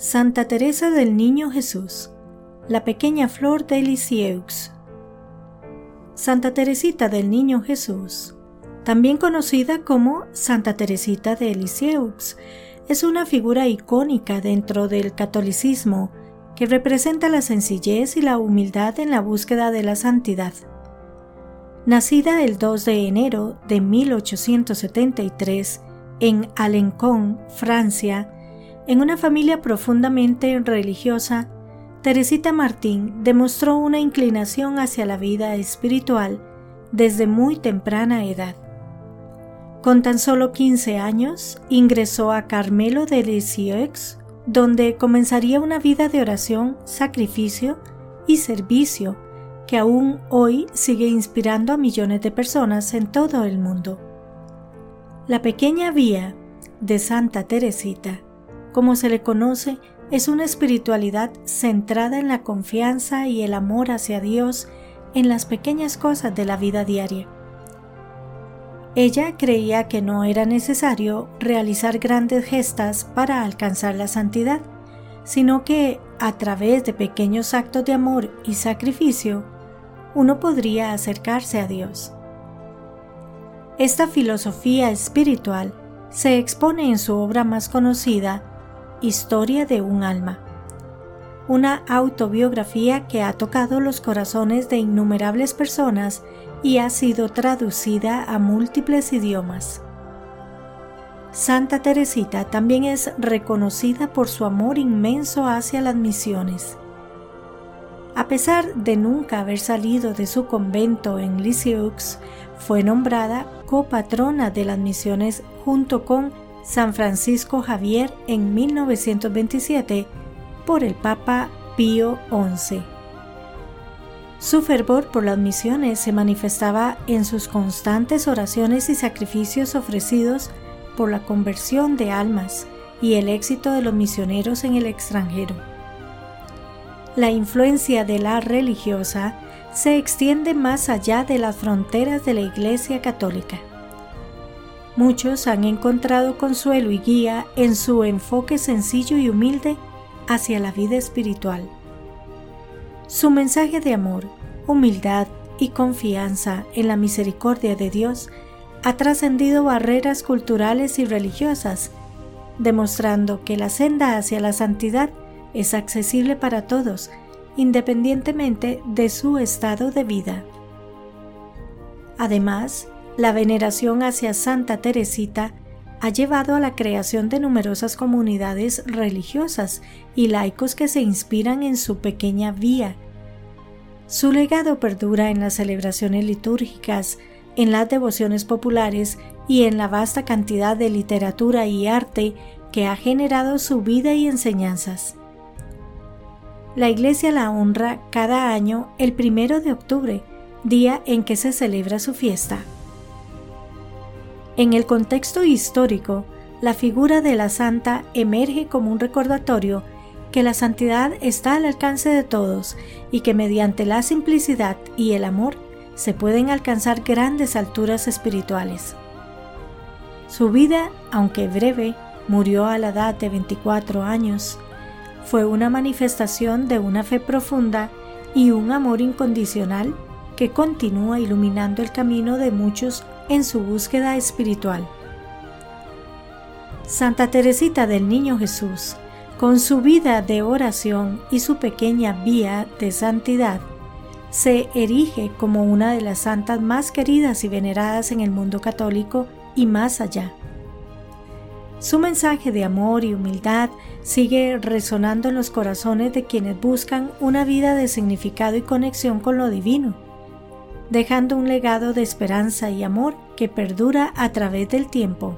Santa Teresa del Niño Jesús, la pequeña flor de Lisieux. Santa Teresita del Niño Jesús, también conocida como Santa Teresita de Lisieux, es una figura icónica dentro del catolicismo que representa la sencillez y la humildad en la búsqueda de la santidad. Nacida el 2 de enero de 1873 en Alencon, Francia, en una familia profundamente religiosa, Teresita Martín demostró una inclinación hacia la vida espiritual desde muy temprana edad. Con tan solo 15 años, ingresó a Carmelo de Lisieux, donde comenzaría una vida de oración, sacrificio y servicio que aún hoy sigue inspirando a millones de personas en todo el mundo. La pequeña vía de Santa Teresita como se le conoce, es una espiritualidad centrada en la confianza y el amor hacia Dios en las pequeñas cosas de la vida diaria. Ella creía que no era necesario realizar grandes gestas para alcanzar la santidad, sino que a través de pequeños actos de amor y sacrificio, uno podría acercarse a Dios. Esta filosofía espiritual se expone en su obra más conocida, Historia de un alma. Una autobiografía que ha tocado los corazones de innumerables personas y ha sido traducida a múltiples idiomas. Santa Teresita también es reconocida por su amor inmenso hacia las misiones. A pesar de nunca haber salido de su convento en Lisieux, fue nombrada copatrona de las misiones junto con San Francisco Javier en 1927 por el Papa Pío XI. Su fervor por las misiones se manifestaba en sus constantes oraciones y sacrificios ofrecidos por la conversión de almas y el éxito de los misioneros en el extranjero. La influencia de la religiosa se extiende más allá de las fronteras de la Iglesia Católica. Muchos han encontrado consuelo y guía en su enfoque sencillo y humilde hacia la vida espiritual. Su mensaje de amor, humildad y confianza en la misericordia de Dios ha trascendido barreras culturales y religiosas, demostrando que la senda hacia la santidad es accesible para todos, independientemente de su estado de vida. Además, la veneración hacia Santa Teresita ha llevado a la creación de numerosas comunidades religiosas y laicos que se inspiran en su pequeña vía. Su legado perdura en las celebraciones litúrgicas, en las devociones populares y en la vasta cantidad de literatura y arte que ha generado su vida y enseñanzas. La Iglesia la honra cada año el primero de octubre, día en que se celebra su fiesta. En el contexto histórico, la figura de la santa emerge como un recordatorio que la santidad está al alcance de todos y que mediante la simplicidad y el amor se pueden alcanzar grandes alturas espirituales. Su vida, aunque breve, murió a la edad de 24 años. Fue una manifestación de una fe profunda y un amor incondicional que continúa iluminando el camino de muchos en su búsqueda espiritual. Santa Teresita del Niño Jesús, con su vida de oración y su pequeña vía de santidad, se erige como una de las santas más queridas y veneradas en el mundo católico y más allá. Su mensaje de amor y humildad sigue resonando en los corazones de quienes buscan una vida de significado y conexión con lo divino dejando un legado de esperanza y amor que perdura a través del tiempo.